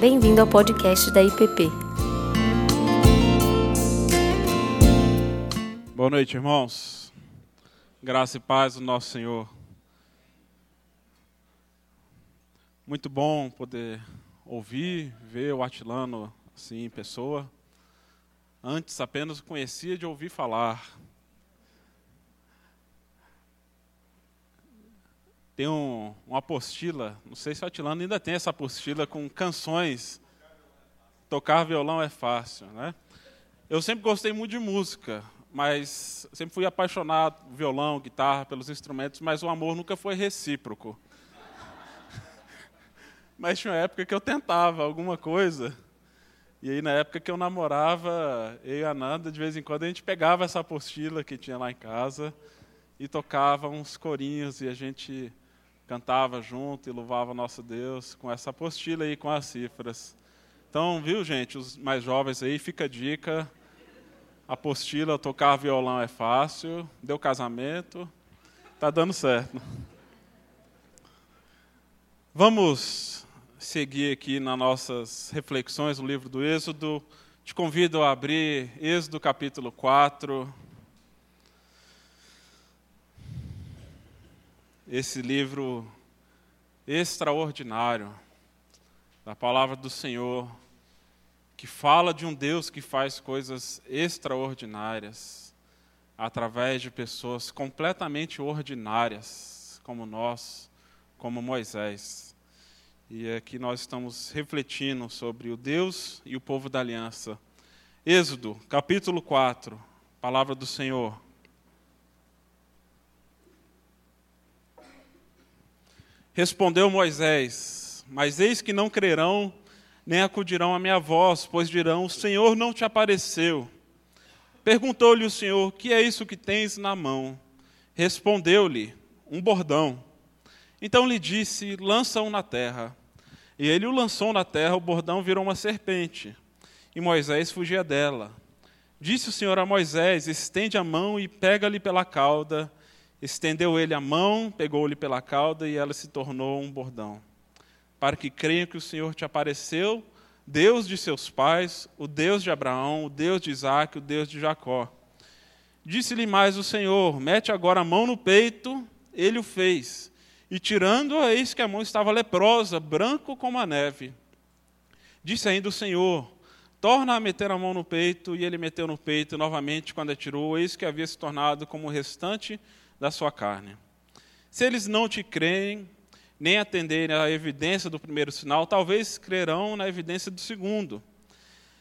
Bem-vindo ao podcast da IPP. Boa noite, irmãos. Graça e paz do nosso Senhor. Muito bom poder ouvir, ver o Atilano assim em pessoa. Antes apenas conhecia de ouvir falar. Tem um, uma apostila, não sei se o Atilano ainda tem essa apostila com canções. Tocar violão é fácil, né? Eu sempre gostei muito de música, mas sempre fui apaixonado por violão, guitarra, pelos instrumentos, mas o amor nunca foi recíproco. mas tinha uma época que eu tentava alguma coisa, e aí na época que eu namorava, eu e a Nanda, de vez em quando a gente pegava essa apostila que tinha lá em casa e tocava uns corinhos e a gente cantava junto e louvava nosso Deus com essa apostila aí com as cifras. Então, viu, gente, os mais jovens aí, fica a dica, apostila, tocar violão é fácil, deu casamento, está dando certo. Vamos seguir aqui nas nossas reflexões no livro do Êxodo. Te convido a abrir Êxodo capítulo 4. Esse livro extraordinário da palavra do Senhor que fala de um Deus que faz coisas extraordinárias através de pessoas completamente ordinárias, como nós, como Moisés. E aqui nós estamos refletindo sobre o Deus e o povo da aliança. Êxodo, capítulo 4, palavra do Senhor. Respondeu Moisés: Mas eis que não crerão nem acudirão à minha voz, pois dirão: O Senhor não te apareceu. Perguntou-lhe o Senhor: Que é isso que tens na mão? Respondeu-lhe: Um bordão. Então lhe disse: Lança-o na terra. E ele o lançou na terra, o bordão virou uma serpente. E Moisés fugia dela. Disse o Senhor a Moisés: Estende a mão e pega-lhe pela cauda. Estendeu ele a mão, pegou-lhe pela cauda e ela se tornou um bordão para que creiam que o Senhor te apareceu, Deus de seus pais, o Deus de Abraão, o Deus de Isaac, o Deus de Jacó. Disse-lhe mais o Senhor: Mete agora a mão no peito. Ele o fez. E tirando-a, eis que a mão estava leprosa, branco como a neve. Disse ainda o Senhor: Torna a meter a mão no peito. E ele meteu no peito novamente, quando a tirou, eis que havia se tornado como o restante da sua carne. Se eles não te creem, nem atenderem à evidência do primeiro sinal, talvez crerão na evidência do segundo.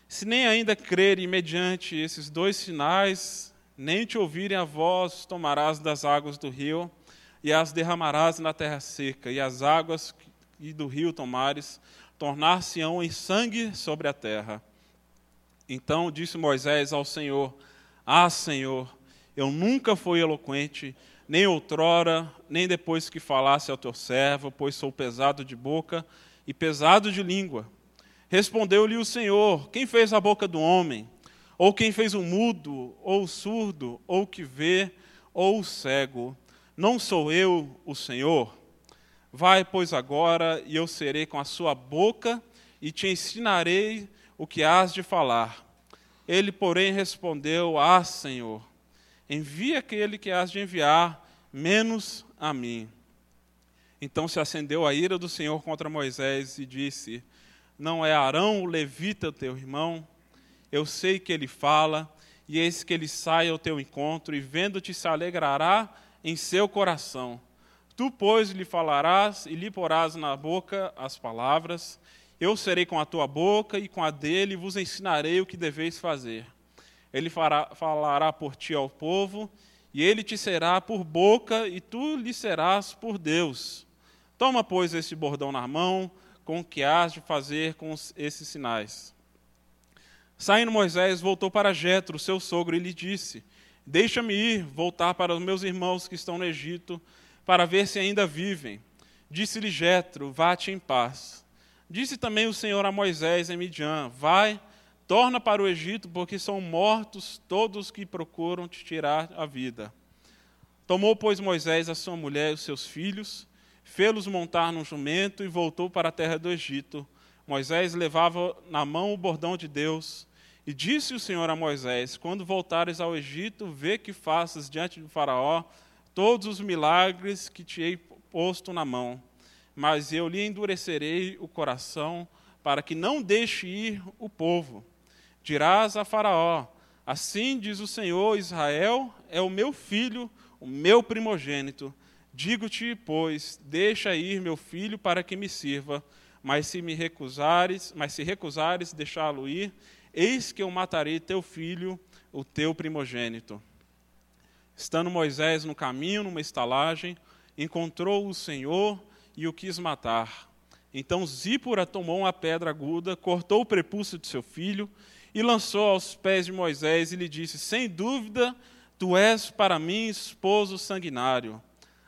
Se nem ainda crerem mediante esses dois sinais, nem te ouvirem a voz, tomarás das águas do rio e as derramarás na terra seca, e as águas do rio tomares tornar-se-ão em sangue sobre a terra. Então disse Moisés ao Senhor: Ah, Senhor, eu nunca fui eloquente, nem outrora, nem depois que falasse ao teu servo, pois sou pesado de boca e pesado de língua. Respondeu-lhe o Senhor: Quem fez a boca do homem? Ou quem fez o mudo, ou o surdo, ou o que vê, ou o cego? Não sou eu o Senhor? Vai, pois, agora, e eu serei com a sua boca, e te ensinarei o que has de falar. Ele, porém, respondeu: Ah, Senhor, envia aquele que has de enviar, menos a mim. Então se acendeu a ira do Senhor contra Moisés e disse: Não é Arão o levita teu irmão? Eu sei que ele fala, e eis que ele sai ao teu encontro, e vendo-te se alegrará em seu coração. Tu, pois, lhe falarás e lhe porás na boca as palavras. Eu serei com a tua boca e com a dele, e vos ensinarei o que deveis fazer. Ele fará, falará por ti ao povo, e ele te será por boca, e tu lhe serás por Deus. Toma, pois, esse bordão na mão, com o que has de fazer com esses sinais. Saindo Moisés, voltou para Jetro, seu sogro, e lhe disse: Deixa-me ir, voltar para os meus irmãos que estão no Egito, para ver se ainda vivem. Disse-lhe Jetro: Vá-te em paz. Disse também o Senhor a Moisés em Midian: Vai, Torna para o Egito, porque são mortos todos que procuram te tirar a vida. Tomou, pois, Moisés a sua mulher e os seus filhos, fê-los montar num jumento e voltou para a terra do Egito. Moisés levava na mão o bordão de Deus. E disse o Senhor a Moisés: Quando voltares ao Egito, vê que faças diante do Faraó todos os milagres que te hei posto na mão. Mas eu lhe endurecerei o coração, para que não deixe ir o povo. Dirás a Faraó: Assim diz o Senhor: Israel é o meu filho, o meu primogênito. Digo-te, pois, deixa ir meu filho para que me sirva mas se me recusares, mas se recusares deixá-lo ir, eis que eu matarei teu filho, o teu primogênito. Estando Moisés no caminho, numa estalagem, encontrou o Senhor e o quis matar. Então Zípora tomou uma pedra aguda, cortou o prepúcio de seu filho e lançou aos pés de Moisés e lhe disse: Sem dúvida, tu és para mim esposo sanguinário.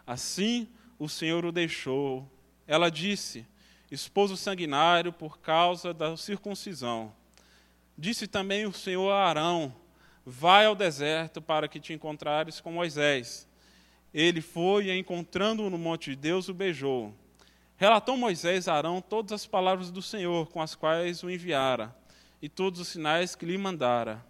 Assim o Senhor o deixou. Ela disse: esposo sanguinário por causa da circuncisão. Disse também o Senhor a Arão: Vai ao deserto para que te encontrares com Moisés. Ele foi e, encontrando-o no monte de Deus, o beijou. Relatou Moisés a Arão todas as palavras do Senhor com as quais o enviara, e todos os sinais que lhe mandara.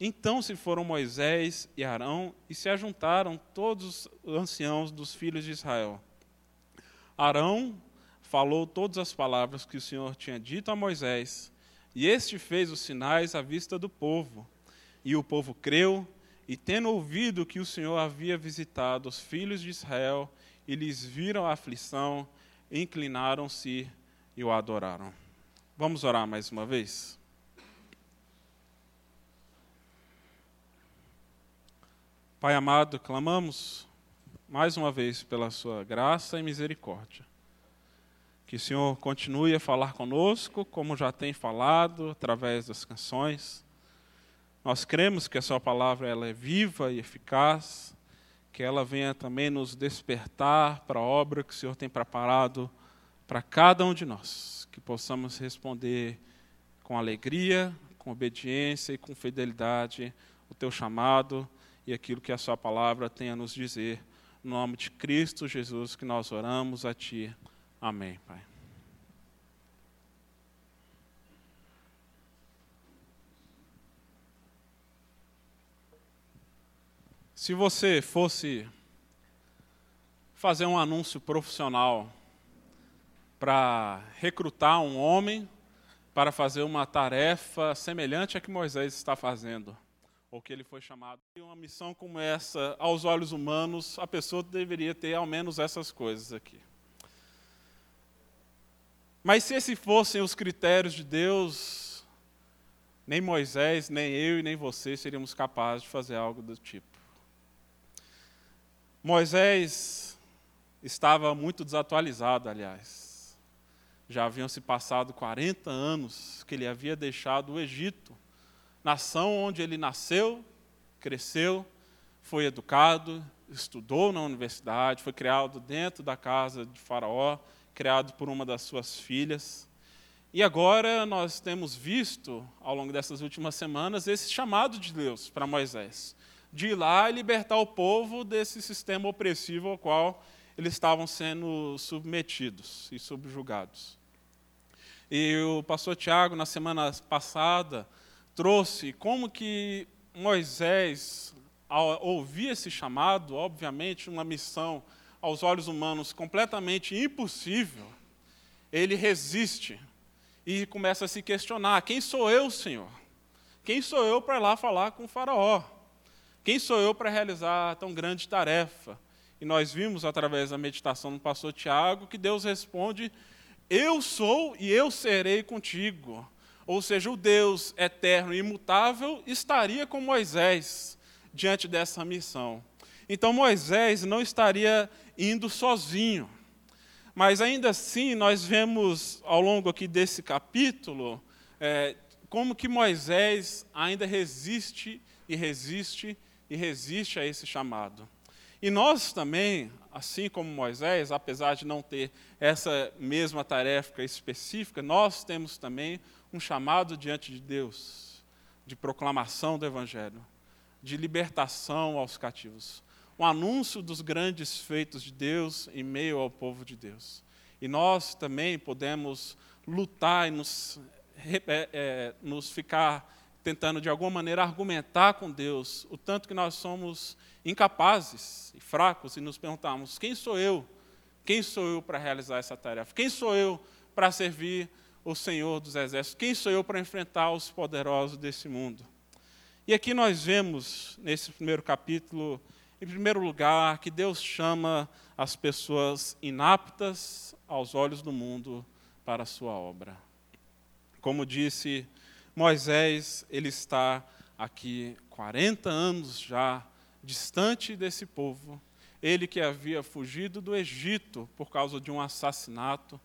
Então se foram Moisés e Arão e se ajuntaram todos os anciãos dos filhos de Israel. Arão falou todas as palavras que o Senhor tinha dito a Moisés, e este fez os sinais à vista do povo. E o povo creu, e tendo ouvido que o Senhor havia visitado os filhos de Israel, e lhes viram a aflição, inclinaram-se e o adoraram. Vamos orar mais uma vez? Pai amado, clamamos mais uma vez pela sua graça e misericórdia. Que o Senhor continue a falar conosco, como já tem falado, através das canções. Nós cremos que a Sua palavra ela é viva e eficaz, que ela venha também nos despertar para a obra que o Senhor tem preparado para cada um de nós, que possamos responder com alegria, com obediência e com fidelidade o Teu chamado e aquilo que a Sua palavra tem a nos dizer. No nome de Cristo Jesus que nós oramos a Ti. Amém, Pai. Se você fosse fazer um anúncio profissional para recrutar um homem para fazer uma tarefa semelhante à que Moisés está fazendo, ou que ele foi chamado. E uma missão como essa, aos olhos humanos, a pessoa deveria ter ao menos essas coisas aqui. Mas se esses fossem os critérios de Deus, nem Moisés, nem eu e nem você seríamos capazes de fazer algo do tipo. Moisés estava muito desatualizado, aliás. Já haviam se passado 40 anos que ele havia deixado o Egito, nação onde ele nasceu, cresceu, foi educado, estudou na universidade, foi criado dentro da casa de Faraó, criado por uma das suas filhas. E agora nós temos visto, ao longo dessas últimas semanas, esse chamado de Deus para Moisés, de ir lá e libertar o povo desse sistema opressivo ao qual eles estavam sendo submetidos e subjugados. E o pastor Tiago, na semana passada, trouxe como que Moisés, ao ouvir esse chamado, obviamente uma missão aos olhos humanos completamente impossível, ele resiste e começa a se questionar: quem sou eu, Senhor? Quem sou eu para ir lá falar com o Faraó? Quem sou eu para realizar tão grande tarefa? E nós vimos através da meditação do pastor Tiago que Deus responde: Eu sou e eu serei contigo. Ou seja, o Deus eterno e imutável estaria com Moisés diante dessa missão. Então Moisés não estaria indo sozinho. Mas ainda assim, nós vemos ao longo aqui desse capítulo é, como que Moisés ainda resiste e resiste e resiste a esse chamado. E nós também, assim como Moisés, apesar de não ter essa mesma tarefa específica, nós temos também um chamado diante de Deus, de proclamação do Evangelho, de libertação aos cativos um anúncio dos grandes feitos de Deus em meio ao povo de Deus. E nós também podemos lutar e nos, é, é, nos ficar tentando de alguma maneira argumentar com Deus o tanto que nós somos incapazes e fracos e nos perguntamos: quem sou eu? Quem sou eu para realizar essa tarefa? Quem sou eu para servir o Senhor dos Exércitos? Quem sou eu para enfrentar os poderosos desse mundo? E aqui nós vemos, nesse primeiro capítulo, em primeiro lugar, que Deus chama as pessoas inaptas aos olhos do mundo para a sua obra. Como disse Moisés, ele está aqui 40 anos já distante desse povo. Ele que havia fugido do Egito por causa de um assassinato.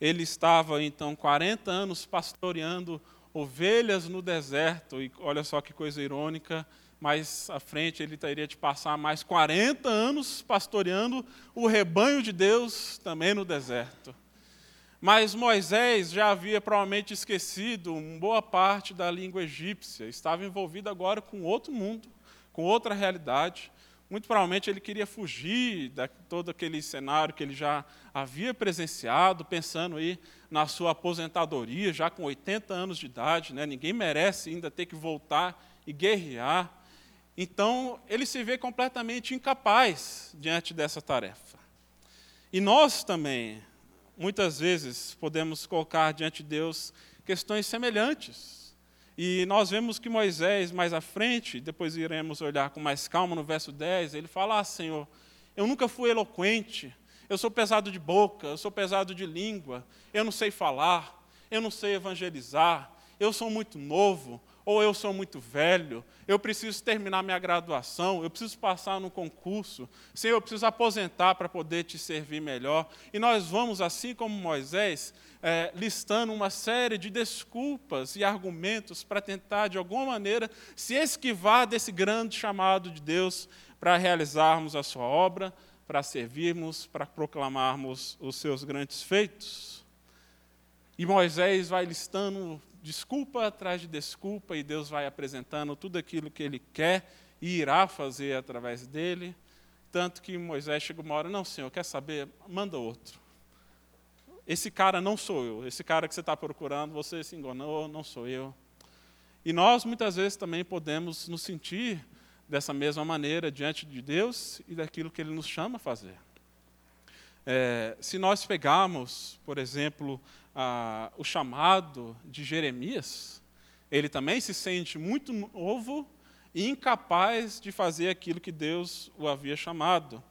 Ele estava então 40 anos pastoreando ovelhas no deserto, e olha só que coisa irônica, mais à frente ele teria de passar mais 40 anos pastoreando o rebanho de Deus também no deserto. Mas Moisés já havia provavelmente esquecido uma boa parte da língua egípcia, estava envolvido agora com outro mundo, com outra realidade. Muito provavelmente ele queria fugir de todo aquele cenário que ele já havia presenciado, pensando aí na sua aposentadoria, já com 80 anos de idade, né? ninguém merece ainda ter que voltar e guerrear. Então, ele se vê completamente incapaz diante dessa tarefa. E nós também, muitas vezes, podemos colocar diante de Deus questões semelhantes. E nós vemos que Moisés, mais à frente, depois iremos olhar com mais calma no verso 10, ele fala: Ah, Senhor, eu nunca fui eloquente, eu sou pesado de boca, eu sou pesado de língua, eu não sei falar, eu não sei evangelizar, eu sou muito novo, ou eu sou muito velho, eu preciso terminar minha graduação, eu preciso passar no concurso, Senhor, eu preciso aposentar para poder te servir melhor. E nós vamos, assim como Moisés, é, listando uma série de desculpas e argumentos para tentar, de alguma maneira, se esquivar desse grande chamado de Deus para realizarmos a sua obra, para servirmos, para proclamarmos os seus grandes feitos. E Moisés vai listando desculpa atrás de desculpa, e Deus vai apresentando tudo aquilo que ele quer e irá fazer através dele. Tanto que Moisés chega uma hora, não, Senhor, quer saber? Manda outro. Esse cara não sou eu, esse cara que você está procurando, você se enganou, não sou eu. E nós muitas vezes também podemos nos sentir dessa mesma maneira diante de Deus e daquilo que Ele nos chama a fazer. É, se nós pegarmos, por exemplo, a, o chamado de Jeremias, ele também se sente muito novo e incapaz de fazer aquilo que Deus o havia chamado.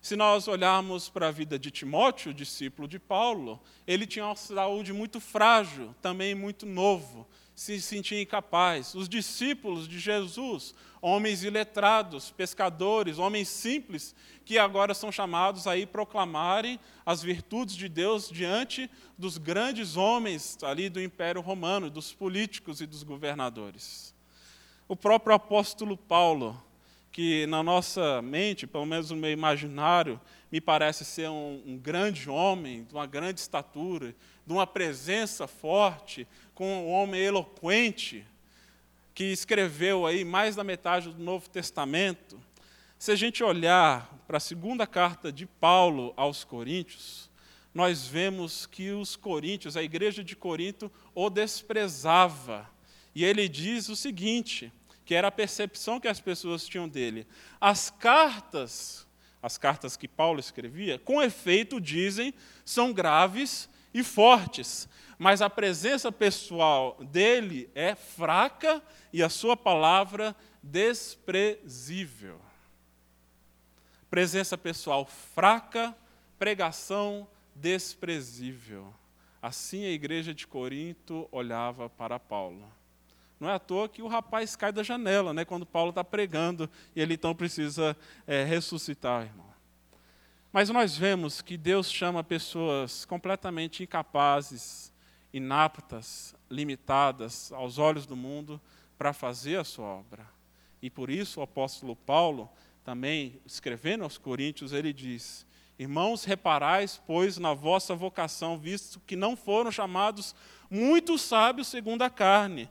Se nós olharmos para a vida de Timóteo, discípulo de Paulo, ele tinha uma saúde muito frágil, também muito novo, se sentia incapaz. Os discípulos de Jesus, homens iletrados, pescadores, homens simples, que agora são chamados a ir proclamarem as virtudes de Deus diante dos grandes homens ali do Império Romano, dos políticos e dos governadores. O próprio apóstolo Paulo, que na nossa mente, pelo menos no meu imaginário, me parece ser um, um grande homem, de uma grande estatura, de uma presença forte, com um homem eloquente, que escreveu aí mais da metade do Novo Testamento. Se a gente olhar para a segunda carta de Paulo aos Coríntios, nós vemos que os coríntios, a igreja de Corinto, o desprezava. E ele diz o seguinte: que era a percepção que as pessoas tinham dele. As cartas, as cartas que Paulo escrevia, com efeito dizem, são graves e fortes, mas a presença pessoal dele é fraca e a sua palavra desprezível. Presença pessoal fraca, pregação desprezível. Assim a igreja de Corinto olhava para Paulo. Não é à toa que o rapaz cai da janela, né, quando Paulo está pregando, e ele então precisa é, ressuscitar, irmão. Mas nós vemos que Deus chama pessoas completamente incapazes, inaptas, limitadas aos olhos do mundo para fazer a sua obra. E por isso o apóstolo Paulo, também escrevendo aos Coríntios, ele diz: Irmãos, reparais, pois, na vossa vocação, visto que não foram chamados muitos sábios segundo a carne,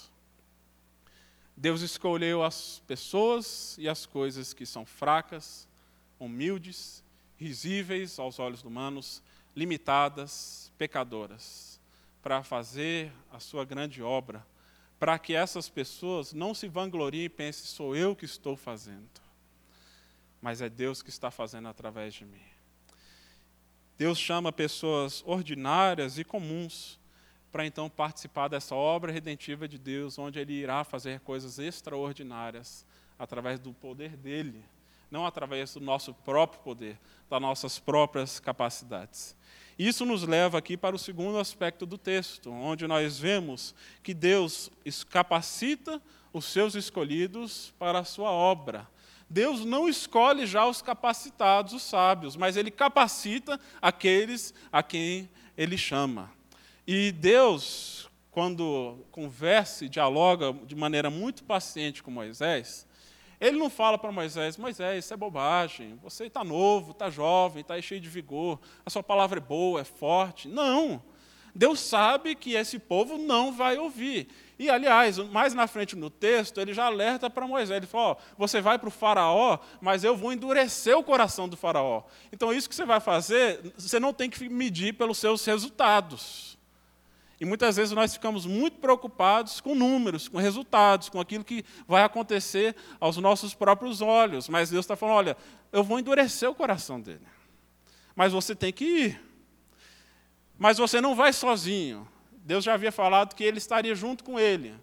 Deus escolheu as pessoas e as coisas que são fracas, humildes, risíveis aos olhos humanos, limitadas, pecadoras, para fazer a sua grande obra para que essas pessoas não se vangloriem e pensem, sou eu que estou fazendo. Mas é Deus que está fazendo através de mim. Deus chama pessoas ordinárias e comuns para então participar dessa obra redentiva de Deus, onde Ele irá fazer coisas extraordinárias através do poder dele, não através do nosso próprio poder, das nossas próprias capacidades. Isso nos leva aqui para o segundo aspecto do texto, onde nós vemos que Deus capacita os seus escolhidos para a sua obra. Deus não escolhe já os capacitados, os sábios, mas ele capacita aqueles a quem ele chama. E Deus, quando conversa e dialoga de maneira muito paciente com Moisés, ele não fala para Moisés, Moisés, isso é bobagem, você está novo, está jovem, está cheio de vigor, a sua palavra é boa, é forte. Não. Deus sabe que esse povo não vai ouvir. E, aliás, mais na frente no texto, ele já alerta para Moisés. Ele fala: oh, você vai para o Faraó, mas eu vou endurecer o coração do Faraó. Então, isso que você vai fazer, você não tem que medir pelos seus resultados. E muitas vezes nós ficamos muito preocupados com números, com resultados, com aquilo que vai acontecer aos nossos próprios olhos. Mas Deus está falando: olha, eu vou endurecer o coração dele. Mas você tem que ir. Mas você não vai sozinho. Deus já havia falado que ele estaria junto com ele.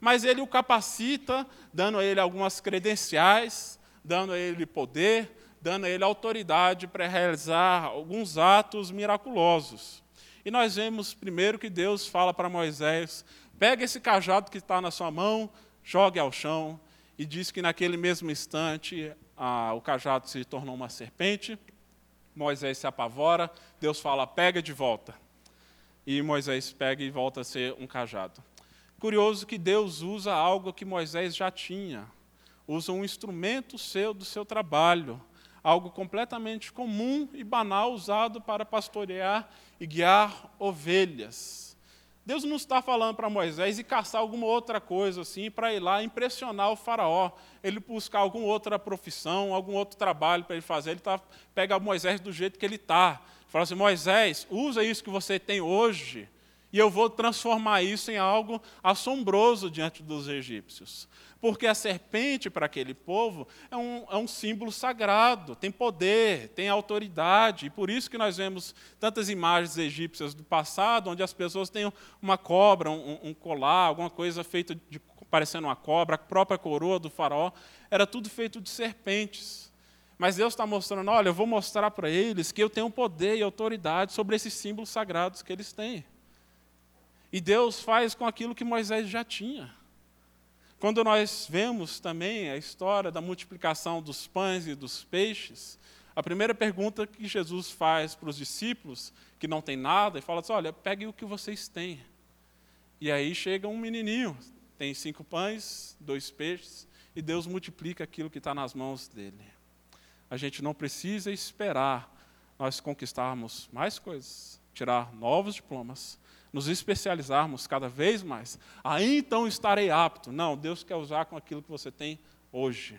Mas ele o capacita, dando a ele algumas credenciais, dando a ele poder, dando a ele autoridade para realizar alguns atos miraculosos. E nós vemos primeiro que Deus fala para Moisés: pega esse cajado que está na sua mão, jogue ao chão, e diz que naquele mesmo instante a, o cajado se tornou uma serpente. Moisés se apavora, Deus fala: pega de volta. E Moisés pega e volta a ser um cajado. Curioso que Deus usa algo que Moisés já tinha, usa um instrumento seu do seu trabalho algo completamente comum e banal usado para pastorear e guiar ovelhas. Deus não está falando para Moisés e caçar alguma outra coisa assim para ir lá impressionar o faraó, ele buscar alguma outra profissão, algum outro trabalho para ele fazer. Ele tá, pega Moisés do jeito que ele está. Fala assim, Moisés, usa isso que você tem hoje e eu vou transformar isso em algo assombroso diante dos egípcios porque a serpente para aquele povo é um, é um símbolo sagrado, tem poder, tem autoridade, e por isso que nós vemos tantas imagens egípcias do passado, onde as pessoas têm uma cobra, um, um colar, alguma coisa feita de, parecendo uma cobra, a própria coroa do faraó, era tudo feito de serpentes. Mas Deus está mostrando, olha, eu vou mostrar para eles que eu tenho poder e autoridade sobre esses símbolos sagrados que eles têm. E Deus faz com aquilo que Moisés já tinha. Quando nós vemos também a história da multiplicação dos pães e dos peixes, a primeira pergunta que Jesus faz para os discípulos, que não tem nada, e fala assim: olha, peguem o que vocês têm. E aí chega um menininho, tem cinco pães, dois peixes, e Deus multiplica aquilo que está nas mãos dele. A gente não precisa esperar nós conquistarmos mais coisas, tirar novos diplomas, nos especializarmos cada vez mais, aí então estarei apto. Não, Deus quer usar com aquilo que você tem hoje.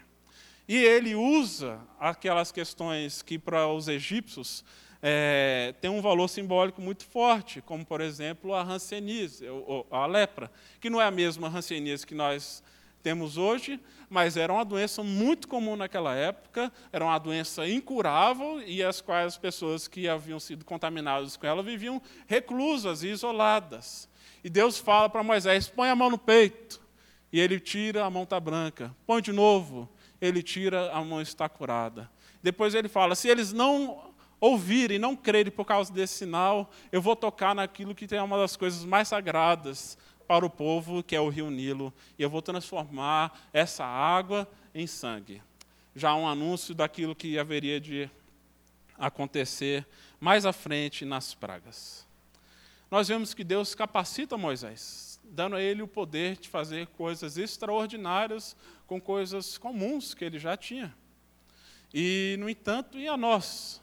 E ele usa aquelas questões que para os egípcios é, tem um valor simbólico muito forte, como por exemplo a hanseníase, a lepra, que não é a mesma hanseníase que nós temos hoje, mas era uma doença muito comum naquela época, era uma doença incurável e as quais as pessoas que haviam sido contaminadas com ela viviam reclusas e isoladas. E Deus fala para Moisés: põe a mão no peito. E ele tira, a mão está branca. Põe de novo, ele tira, a mão está curada. Depois ele fala: se eles não ouvirem, não crerem por causa desse sinal, eu vou tocar naquilo que é uma das coisas mais sagradas para o povo, que é o rio Nilo, e eu vou transformar essa água em sangue. Já um anúncio daquilo que haveria de acontecer mais à frente nas pragas. nós vemos que Deus capacita Moisés, dando a ele o poder de fazer coisas extraordinárias com coisas comuns que ele já tinha. E, no entanto, e a nós?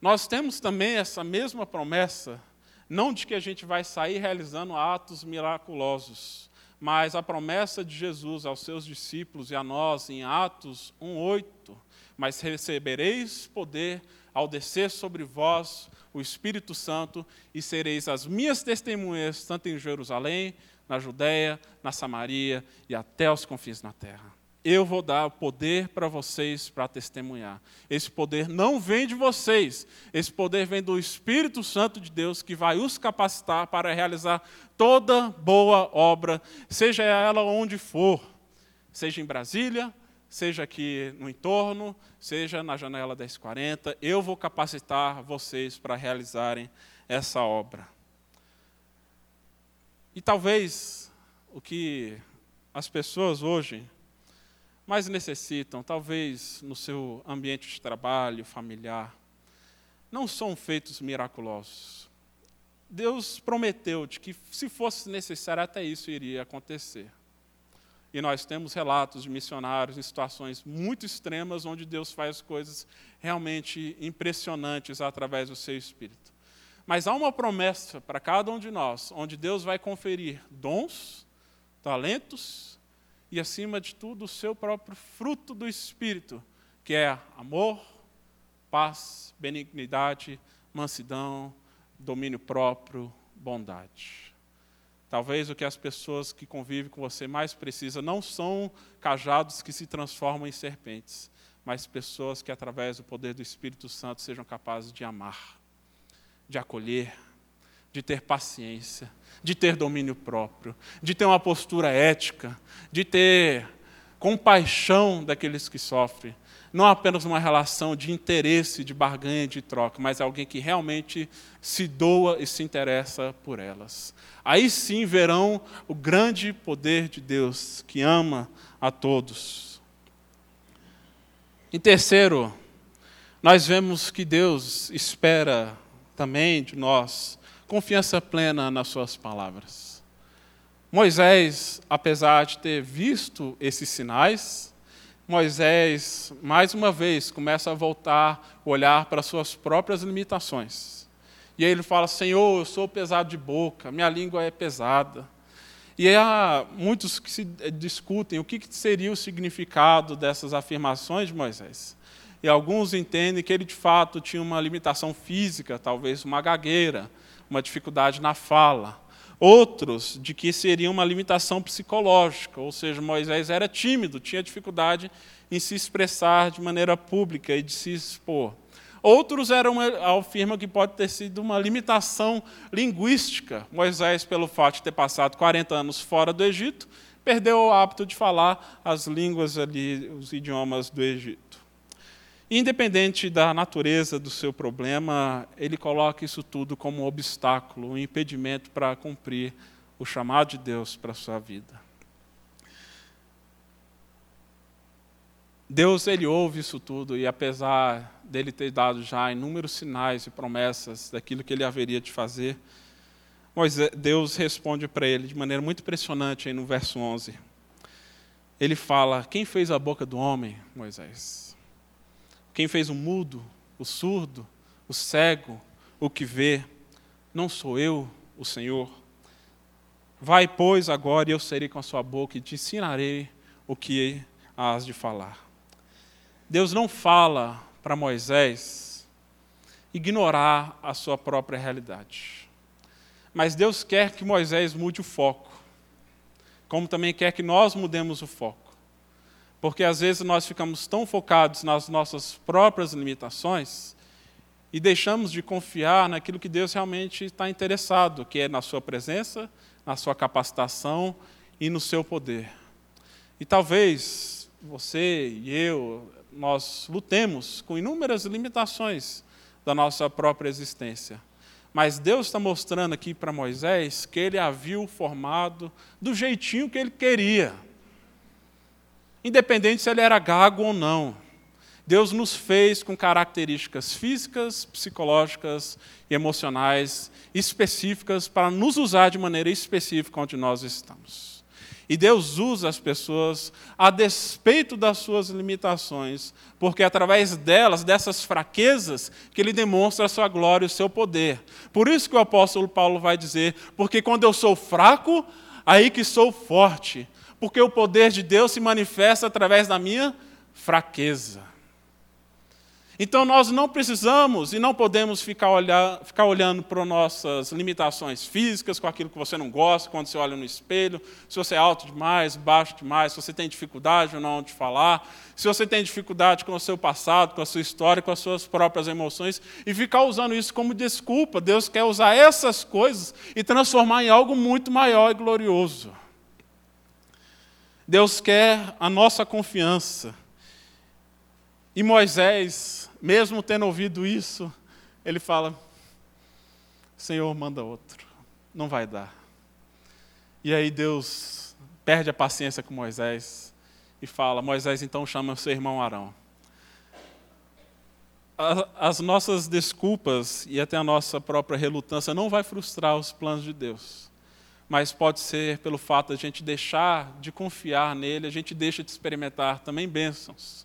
Nós temos também essa mesma promessa, não de que a gente vai sair realizando atos miraculosos, mas a promessa de Jesus aos seus discípulos e a nós em Atos 1:8, mas recebereis poder ao descer sobre vós o Espírito Santo e sereis as minhas testemunhas tanto em Jerusalém, na Judéia, na Samaria e até os confins da terra eu vou dar o poder para vocês para testemunhar. Esse poder não vem de vocês, esse poder vem do Espírito Santo de Deus que vai os capacitar para realizar toda boa obra, seja ela onde for, seja em Brasília, seja aqui no entorno, seja na janela 1040, eu vou capacitar vocês para realizarem essa obra. E talvez o que as pessoas hoje mais necessitam, talvez no seu ambiente de trabalho, familiar, não são feitos miraculosos. Deus prometeu de que, se fosse necessário, até isso iria acontecer. E nós temos relatos de missionários em situações muito extremas, onde Deus faz coisas realmente impressionantes através do seu Espírito. Mas há uma promessa para cada um de nós, onde Deus vai conferir dons, talentos e, acima de tudo, o seu próprio fruto do Espírito, que é amor, paz, benignidade, mansidão, domínio próprio, bondade. Talvez o que as pessoas que convivem com você mais precisam não são cajados que se transformam em serpentes, mas pessoas que, através do poder do Espírito Santo, sejam capazes de amar, de acolher, de ter paciência, de ter domínio próprio, de ter uma postura ética, de ter compaixão daqueles que sofrem. Não apenas uma relação de interesse, de barganha, de troca, mas alguém que realmente se doa e se interessa por elas. Aí sim verão o grande poder de Deus, que ama a todos. Em terceiro, nós vemos que Deus espera também de nós confiança plena nas suas palavras. Moisés, apesar de ter visto esses sinais, Moisés, mais uma vez, começa a voltar olhar para suas próprias limitações. E aí ele fala: Senhor, eu sou pesado de boca, minha língua é pesada. E há muitos que se discutem o que seria o significado dessas afirmações de Moisés. E alguns entendem que ele de fato tinha uma limitação física, talvez uma gagueira, uma dificuldade na fala. Outros de que seria uma limitação psicológica, ou seja, Moisés era tímido, tinha dificuldade em se expressar de maneira pública e de se expor. Outros eram afirmam que pode ter sido uma limitação linguística. Moisés, pelo fato de ter passado 40 anos fora do Egito, perdeu o hábito de falar as línguas ali, os idiomas do Egito. Independente da natureza do seu problema, ele coloca isso tudo como um obstáculo, um impedimento para cumprir o chamado de Deus para a sua vida. Deus ele ouve isso tudo e apesar dele ter dado já inúmeros sinais e promessas daquilo que ele haveria de fazer, Moisés, Deus responde para ele de maneira muito impressionante aí no verso 11. Ele fala: "Quem fez a boca do homem, Moisés?" Quem fez o mudo, o surdo, o cego, o que vê, não sou eu, o Senhor. Vai, pois, agora e eu serei com a sua boca e te ensinarei o que has de falar. Deus não fala para Moisés ignorar a sua própria realidade. Mas Deus quer que Moisés mude o foco, como também quer que nós mudemos o foco. Porque às vezes nós ficamos tão focados nas nossas próprias limitações e deixamos de confiar naquilo que Deus realmente está interessado, que é na sua presença, na sua capacitação e no seu poder. E talvez você e eu, nós lutemos com inúmeras limitações da nossa própria existência. Mas Deus está mostrando aqui para Moisés que ele a viu formado do jeitinho que ele queria independente se ele era gago ou não. Deus nos fez com características físicas, psicológicas e emocionais específicas para nos usar de maneira específica onde nós estamos. E Deus usa as pessoas a despeito das suas limitações, porque é através delas, dessas fraquezas, que Ele demonstra a sua glória e o seu poder. Por isso que o apóstolo Paulo vai dizer: porque quando eu sou fraco, aí que sou forte, porque o poder de Deus se manifesta através da minha fraqueza. Então nós não precisamos e não podemos ficar, olhar, ficar olhando para nossas limitações físicas, com aquilo que você não gosta, quando você olha no espelho, se você é alto demais, baixo demais, se você tem dificuldade ou não de falar, se você tem dificuldade com o seu passado, com a sua história, com as suas próprias emoções, e ficar usando isso como desculpa. Deus quer usar essas coisas e transformar em algo muito maior e glorioso. Deus quer a nossa confiança. E Moisés, mesmo tendo ouvido isso, ele fala: Senhor, manda outro, não vai dar. E aí Deus perde a paciência com Moisés e fala: Moisés, então chama seu irmão Arão. As nossas desculpas e até a nossa própria relutância não vai frustrar os planos de Deus. Mas pode ser pelo fato de a gente deixar de confiar nele, a gente deixa de experimentar também bênçãos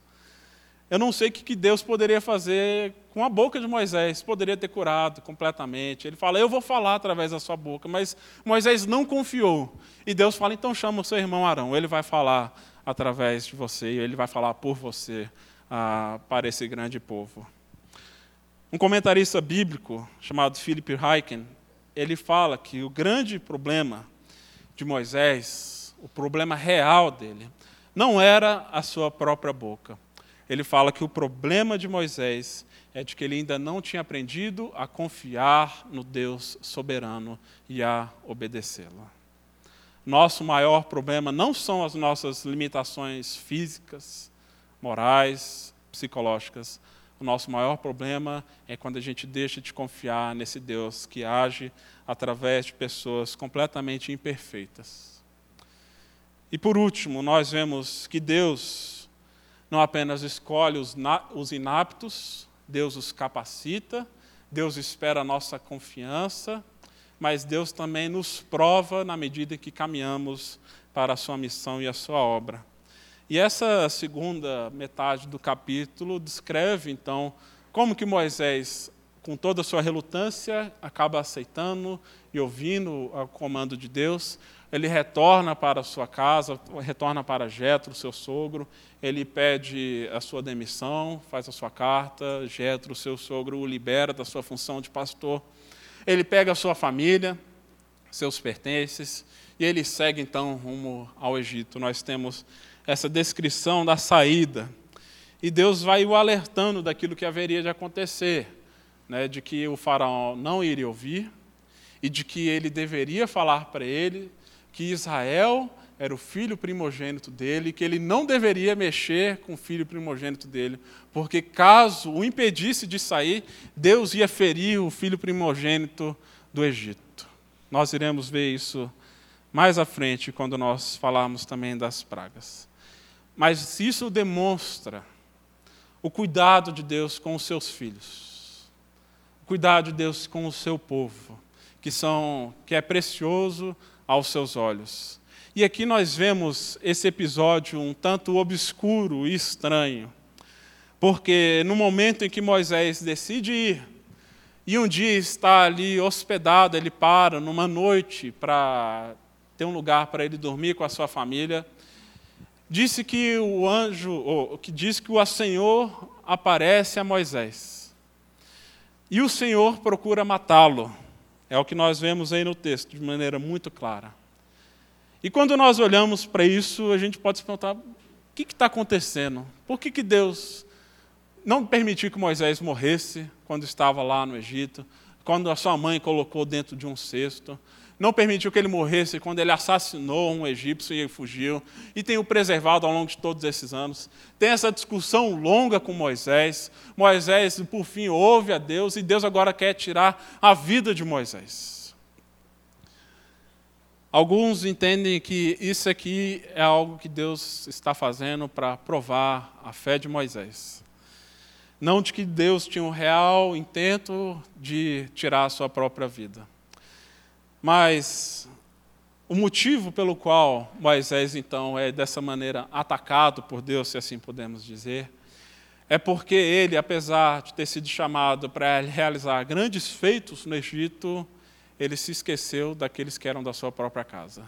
eu não sei o que Deus poderia fazer com a boca de Moisés, poderia ter curado completamente. Ele fala, eu vou falar através da sua boca, mas Moisés não confiou. E Deus fala, então chama o seu irmão Arão, ele vai falar através de você, ele vai falar por você ah, para esse grande povo. Um comentarista bíblico chamado Philip Heiken, ele fala que o grande problema de Moisés, o problema real dele, não era a sua própria boca ele fala que o problema de Moisés é de que ele ainda não tinha aprendido a confiar no Deus soberano e a obedecê-lo. Nosso maior problema não são as nossas limitações físicas, morais, psicológicas. O nosso maior problema é quando a gente deixa de confiar nesse Deus que age através de pessoas completamente imperfeitas. E por último, nós vemos que Deus não apenas escolhe os, os inaptos, Deus os capacita, Deus espera a nossa confiança, mas Deus também nos prova na medida que caminhamos para a sua missão e a sua obra. E essa segunda metade do capítulo descreve, então, como que Moisés, com toda a sua relutância, acaba aceitando e ouvindo o comando de Deus, ele retorna para a sua casa, retorna para Jetro, seu sogro, ele pede a sua demissão, faz a sua carta, Jetro, seu sogro, o libera da sua função de pastor. Ele pega a sua família, seus pertences, e ele segue então rumo ao Egito. Nós temos essa descrição da saída. E Deus vai o alertando daquilo que haveria de acontecer, né, de que o faraó não iria ouvir, e de que ele deveria falar para ele que Israel era o filho primogênito dele, que ele não deveria mexer com o filho primogênito dele, porque caso o impedisse de sair, Deus ia ferir o filho primogênito do Egito. Nós iremos ver isso mais à frente, quando nós falarmos também das pragas. Mas isso demonstra o cuidado de Deus com os seus filhos, o cuidado de Deus com o seu povo, que, são, que é precioso aos seus olhos. E aqui nós vemos esse episódio um tanto obscuro e estranho, porque no momento em que Moisés decide ir, e um dia está ali hospedado, ele para numa noite para ter um lugar para ele dormir com a sua família, disse que o anjo, ou, que diz que o Senhor aparece a Moisés. E o Senhor procura matá-lo. É o que nós vemos aí no texto, de maneira muito clara. E quando nós olhamos para isso, a gente pode se perguntar: o que está acontecendo? Por que, que Deus não permitiu que Moisés morresse quando estava lá no Egito, quando a sua mãe colocou dentro de um cesto? Não permitiu que ele morresse quando ele assassinou um egípcio e fugiu, e tem o preservado ao longo de todos esses anos. Tem essa discussão longa com Moisés. Moisés, por fim, ouve a Deus, e Deus agora quer tirar a vida de Moisés. Alguns entendem que isso aqui é algo que Deus está fazendo para provar a fé de Moisés. não de que Deus tinha um real intento de tirar a sua própria vida. Mas o motivo pelo qual Moisés, então, é dessa maneira atacado por Deus, se assim podemos dizer, é porque ele, apesar de ter sido chamado para realizar grandes feitos no Egito, ele se esqueceu daqueles que eram da sua própria casa.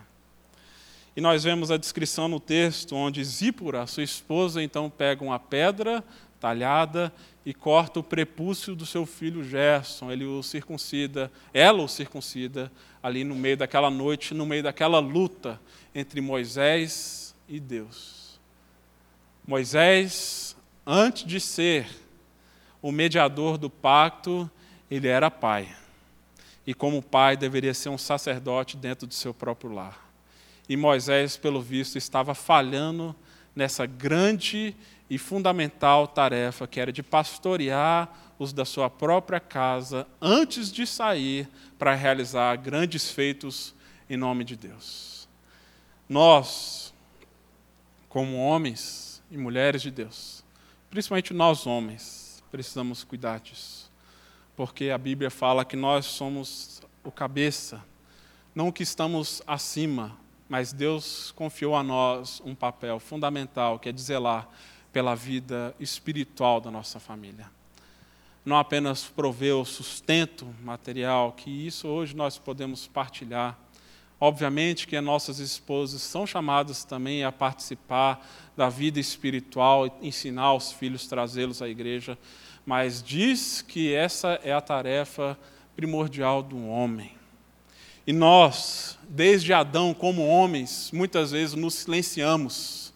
E nós vemos a descrição no texto onde Zípora, sua esposa, então pega uma pedra talhada e corta o prepúcio do seu filho Gerson. Ele o circuncida, ela o circuncida ali no meio daquela noite, no meio daquela luta entre Moisés e Deus. Moisés, antes de ser o mediador do pacto, ele era pai. E como pai, deveria ser um sacerdote dentro do seu próprio lar. E Moisés, pelo visto, estava falhando nessa grande e fundamental tarefa que era de pastorear os da sua própria casa antes de sair para realizar grandes feitos em nome de Deus. Nós, como homens e mulheres de Deus, principalmente nós homens, precisamos cuidar disso. Porque a Bíblia fala que nós somos o cabeça, não que estamos acima, mas Deus confiou a nós um papel fundamental, que é de zelar pela vida espiritual da nossa família. Não apenas prover o sustento material, que isso hoje nós podemos partilhar. Obviamente que as nossas esposas são chamadas também a participar da vida espiritual, ensinar os filhos, trazê-los à igreja, mas diz que essa é a tarefa primordial do homem. E nós, desde Adão, como homens, muitas vezes nos silenciamos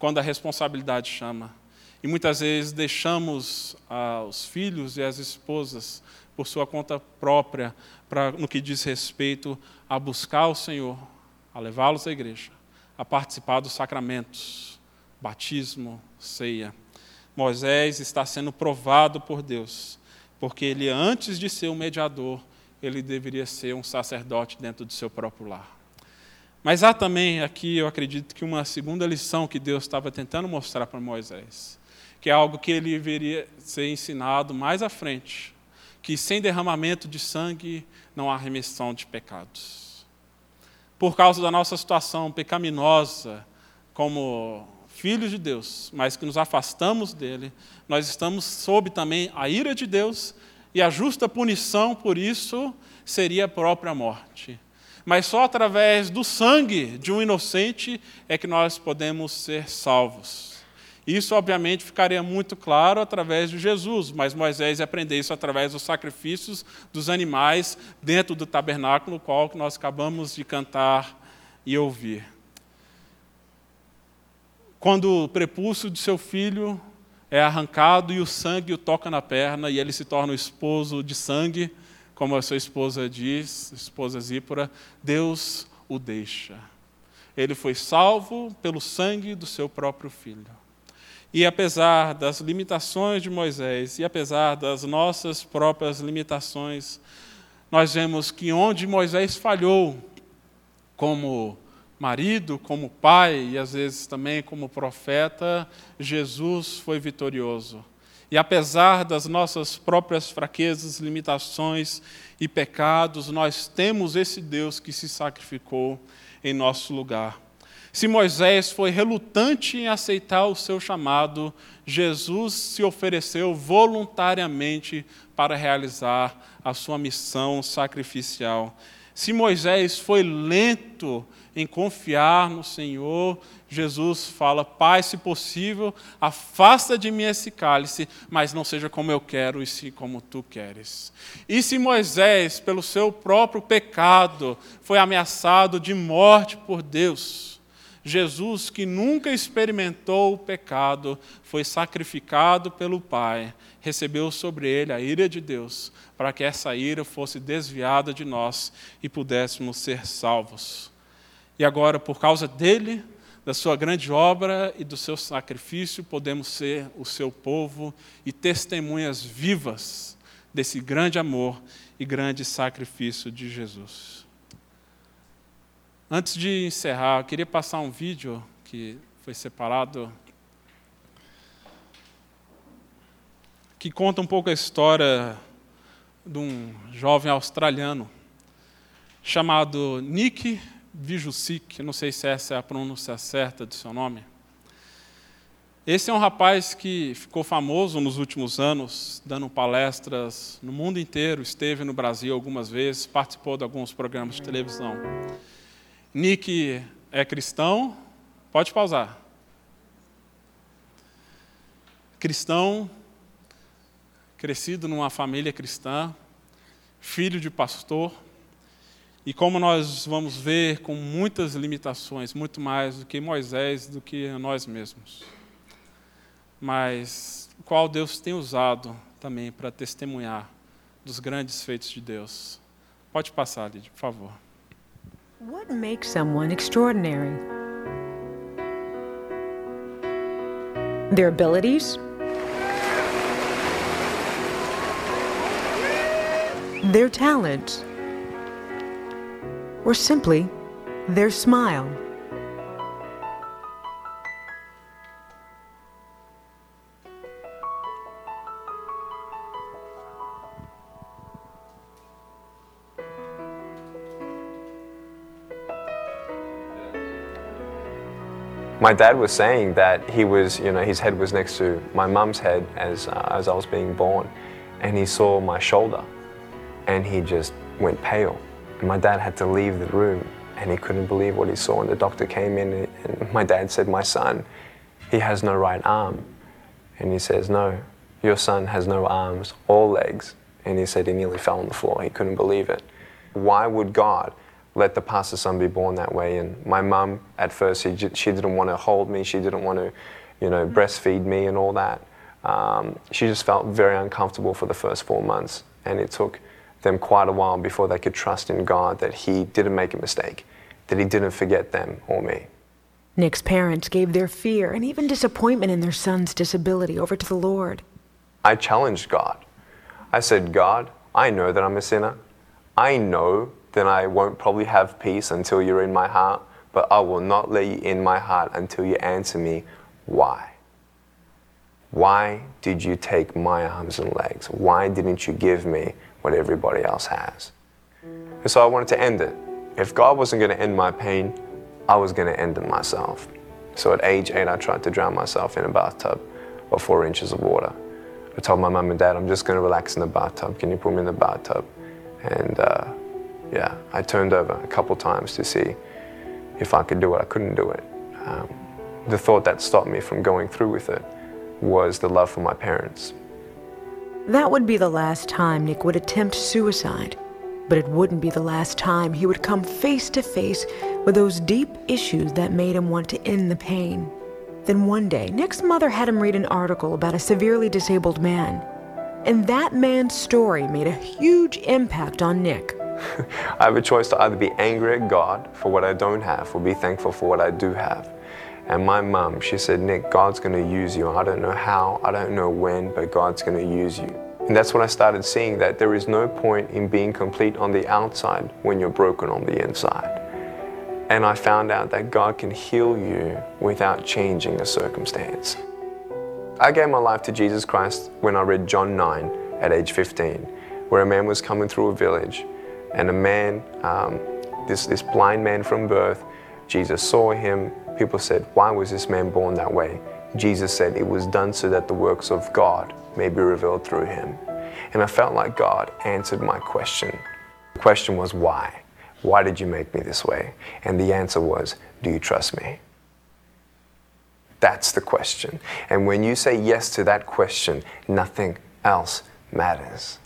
quando a responsabilidade chama. E muitas vezes deixamos ah, os filhos e as esposas por sua conta própria, pra, no que diz respeito a buscar o Senhor, a levá-los à igreja, a participar dos sacramentos, batismo, ceia. Moisés está sendo provado por Deus, porque ele, antes de ser o mediador, ele deveria ser um sacerdote dentro do seu próprio lar. Mas há também aqui, eu acredito que uma segunda lição que Deus estava tentando mostrar para Moisés, que é algo que ele deveria ser ensinado mais à frente, que sem derramamento de sangue não há remissão de pecados. Por causa da nossa situação pecaminosa, como filhos de Deus, mas que nos afastamos dele, nós estamos sob também a ira de Deus e a justa punição por isso seria a própria morte. Mas só através do sangue de um inocente é que nós podemos ser salvos. Isso, obviamente, ficaria muito claro através de Jesus, mas Moisés aprendeu isso através dos sacrifícios dos animais dentro do tabernáculo, qual nós acabamos de cantar e ouvir. Quando o prepúcio de seu filho é arrancado e o sangue o toca na perna e ele se torna o esposo de sangue, como a sua esposa diz, esposa Zípora, Deus o deixa. Ele foi salvo pelo sangue do seu próprio filho. E apesar das limitações de Moisés e apesar das nossas próprias limitações, nós vemos que onde Moisés falhou como marido, como pai e às vezes também como profeta, Jesus foi vitorioso. E apesar das nossas próprias fraquezas, limitações e pecados, nós temos esse Deus que se sacrificou em nosso lugar. Se Moisés foi relutante em aceitar o seu chamado, Jesus se ofereceu voluntariamente para realizar a sua missão sacrificial. Se Moisés foi lento em confiar no Senhor, Jesus fala: Pai, se possível, afasta de mim esse cálice, mas não seja como eu quero, e sim como tu queres. E se Moisés, pelo seu próprio pecado, foi ameaçado de morte por Deus, Jesus, que nunca experimentou o pecado, foi sacrificado pelo Pai, recebeu sobre ele a ira de Deus, para que essa ira fosse desviada de nós e pudéssemos ser salvos. E agora, por causa dele, da sua grande obra e do seu sacrifício, podemos ser o seu povo e testemunhas vivas desse grande amor e grande sacrifício de Jesus. Antes de encerrar, eu queria passar um vídeo que foi separado que conta um pouco a história de um jovem australiano chamado Nick Vujicic, não sei se essa é a pronúncia certa do seu nome. Esse é um rapaz que ficou famoso nos últimos anos, dando palestras no mundo inteiro, esteve no Brasil algumas vezes, participou de alguns programas de televisão. Nick é cristão, pode pausar. Cristão, crescido numa família cristã, filho de pastor, e como nós vamos ver, com muitas limitações, muito mais do que Moisés, do que nós mesmos mas qual Deus tem usado também para testemunhar dos grandes feitos de Deus. Pode passar, Lídia, por favor. What makes someone extraordinary? Their abilities? Their talents? Or simply their smile? my dad was saying that he was, you know, his head was next to my mum's head as, uh, as I was being born. And he saw my shoulder and he just went pale. My dad had to leave the room and he couldn't believe what he saw. And the doctor came in and my dad said, My son, he has no right arm. And he says, No, your son has no arms or legs. And he said he nearly fell on the floor. He couldn't believe it. Why would God let the pastor's son be born that way. And my mum, at first, she, she didn't want to hold me. She didn't want to, you know, breastfeed me and all that. Um, she just felt very uncomfortable for the first four months. And it took them quite a while before they could trust in God that He didn't make a mistake, that He didn't forget them or me. Nick's parents gave their fear and even disappointment in their son's disability over to the Lord. I challenged God. I said, God, I know that I'm a sinner. I know that I won't probably have peace until you're in my heart, but I will not let you in my heart until you answer me why. Why did you take my arms and legs? Why didn't you give me what everybody else has? And so I wanted to end it. If God wasn't going to end my pain, I was going to end it myself. So at age eight, I tried to drown myself in a bathtub of four inches of water. I told my mum and dad, I'm just going to relax in the bathtub. Can you put me in the bathtub? And uh, yeah, I turned over a couple times to see if I could do it. I couldn't do it. Um, the thought that stopped me from going through with it was the love for my parents. That would be the last time Nick would attempt suicide, but it wouldn't be the last time he would come face to face with those deep issues that made him want to end the pain. Then one day, Nick's mother had him read an article about a severely disabled man. And that man's story made a huge impact on Nick. I have a choice to either be angry at God for what I don't have or be thankful for what I do have. And my mum, she said, Nick, God's going to use you. I don't know how, I don't know when, but God's going to use you. And that's when I started seeing that there is no point in being complete on the outside when you're broken on the inside. And I found out that God can heal you without changing a circumstance. I gave my life to Jesus Christ when I read John 9 at age 15, where a man was coming through a village and a man, um, this, this blind man from birth, Jesus saw him. People said, Why was this man born that way? Jesus said, It was done so that the works of God may be revealed through him. And I felt like God answered my question. The question was, Why? Why did you make me this way? And the answer was, Do you trust me? That's the question. And when you say yes to that question, nothing else matters.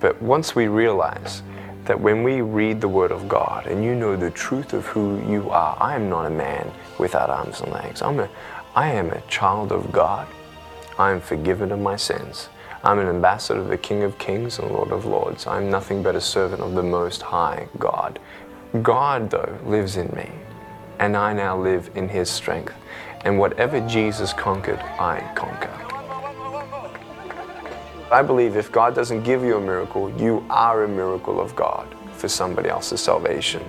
But once we realize that when we read the Word of God and you know the truth of who you are, I am not a man without arms and legs. I'm a, I am a child of God. I am forgiven of my sins. I'm an ambassador of the King of Kings and Lord of Lords. I'm nothing but a servant of the Most High God. God, though, lives in me, and I now live in His strength. And whatever Jesus conquered, I conquer. I believe if God doesn't give you a miracle, you are a miracle of God for somebody else's salvation.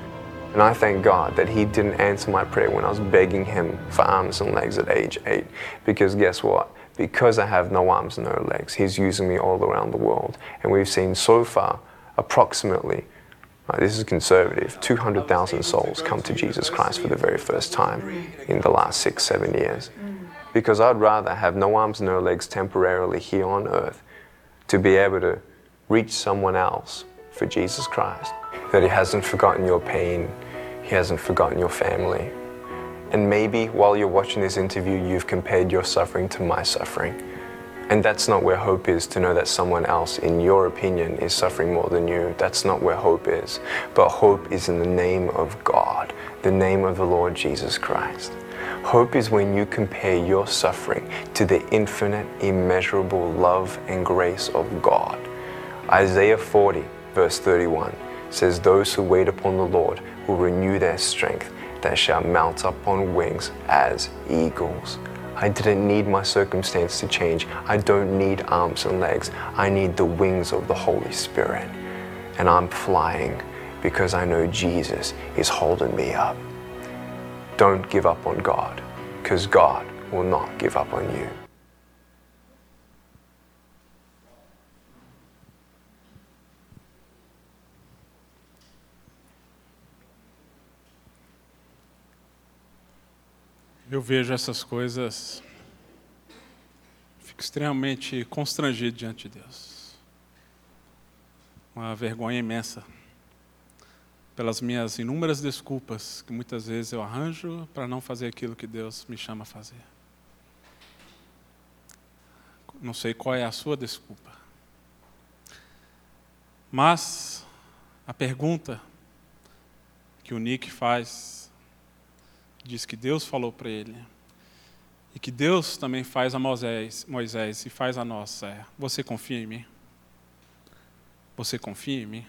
And I thank God that He didn't answer my prayer when I was begging Him for arms and legs at age eight. Because guess what? because I have no arms, and no legs, He's using me all around the world. And we've seen so far approximately, uh, this is conservative, 200,000 souls come to Jesus Christ for the very first time in the last six, seven years. Because I'd rather have no arms, no legs temporarily here on earth to be able to reach someone else for Jesus Christ. That He hasn't forgotten your pain, He hasn't forgotten your family. And maybe while you're watching this interview, you've compared your suffering to my suffering. And that's not where hope is to know that someone else, in your opinion, is suffering more than you. That's not where hope is. But hope is in the name of God, the name of the Lord Jesus Christ. Hope is when you compare your suffering to the infinite, immeasurable love and grace of God. Isaiah 40, verse 31 says, Those who wait upon the Lord will renew their strength that shall mount up on wings as eagles. I didn't need my circumstance to change. I don't need arms and legs. I need the wings of the Holy Spirit. And I'm flying because I know Jesus is holding me up. Don't give up on God because God will not give up on you. Eu vejo essas coisas, fico extremamente constrangido diante de Deus. Uma vergonha imensa pelas minhas inúmeras desculpas que muitas vezes eu arranjo para não fazer aquilo que Deus me chama a fazer. Não sei qual é a sua desculpa. Mas a pergunta que o Nick faz diz que Deus falou para ele e que Deus também faz a Moisés, Moisés e faz a nós é: você confia em mim? Você confia em mim?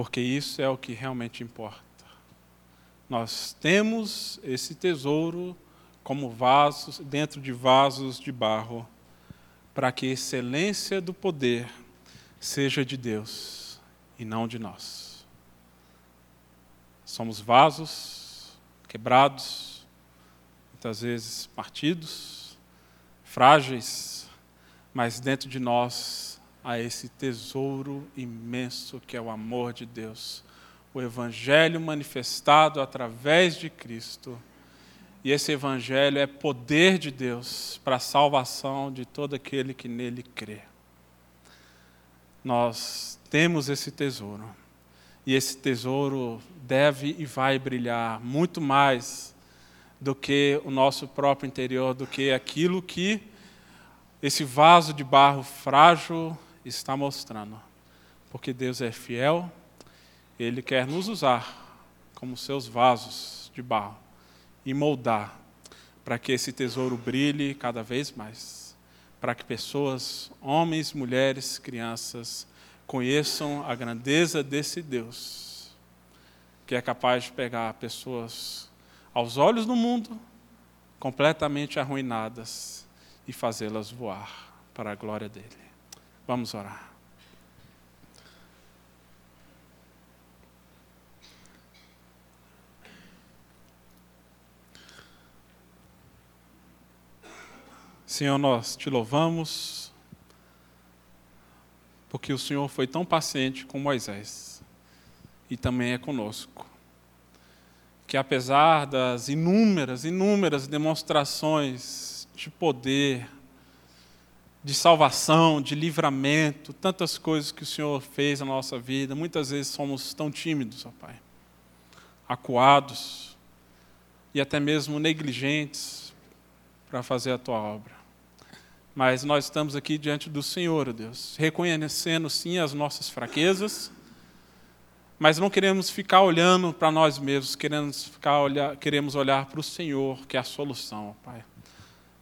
Porque isso é o que realmente importa. Nós temos esse tesouro como vasos, dentro de vasos de barro, para que a excelência do poder seja de Deus e não de nós. Somos vasos quebrados, muitas vezes partidos, frágeis, mas dentro de nós há esse tesouro imenso que é o amor de Deus, o Evangelho manifestado através de Cristo. E esse Evangelho é poder de Deus para a salvação de todo aquele que nele crê. Nós temos esse tesouro. E esse tesouro deve e vai brilhar muito mais do que o nosso próprio interior, do que aquilo que esse vaso de barro frágil está mostrando. Porque Deus é fiel, Ele quer nos usar como seus vasos de barro e moldar para que esse tesouro brilhe cada vez mais, para que pessoas, homens, mulheres, crianças, conheçam a grandeza desse Deus, que é capaz de pegar pessoas aos olhos do mundo, completamente arruinadas, e fazê-las voar para a glória dele. Vamos orar. Senhor, nós te louvamos, porque o Senhor foi tão paciente com Moisés e também é conosco. Que apesar das inúmeras, inúmeras demonstrações de poder, de salvação, de livramento, tantas coisas que o Senhor fez na nossa vida, muitas vezes somos tão tímidos, ó Pai, acuados e até mesmo negligentes para fazer a tua obra. Mas nós estamos aqui diante do Senhor, ó Deus, reconhecendo sim as nossas fraquezas, mas não queremos ficar olhando para nós mesmos, queremos, ficar olhar, queremos olhar para o Senhor, que é a solução, ó Pai.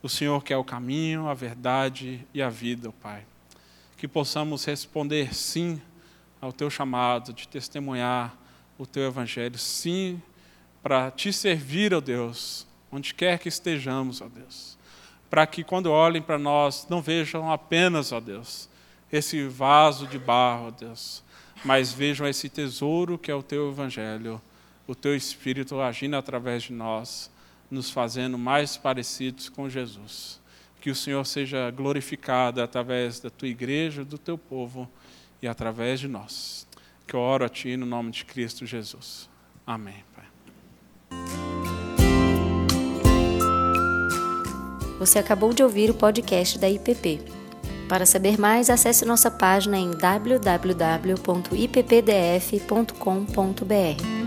O Senhor que é o caminho, a verdade e a vida, ó Pai. Que possamos responder sim ao Teu chamado de testemunhar o Teu Evangelho, sim, para Te servir, ó Deus, onde quer que estejamos, ó Deus para que quando olhem para nós não vejam apenas, ó Deus, esse vaso de barro, ó Deus, mas vejam esse tesouro que é o teu evangelho, o teu espírito agindo através de nós, nos fazendo mais parecidos com Jesus. que o Senhor seja glorificado através da tua igreja, do teu povo e através de nós. Que eu oro a Ti no nome de Cristo Jesus. Amém. Pai. Você acabou de ouvir o podcast da IPP. Para saber mais, acesse nossa página em www.ippdf.com.br.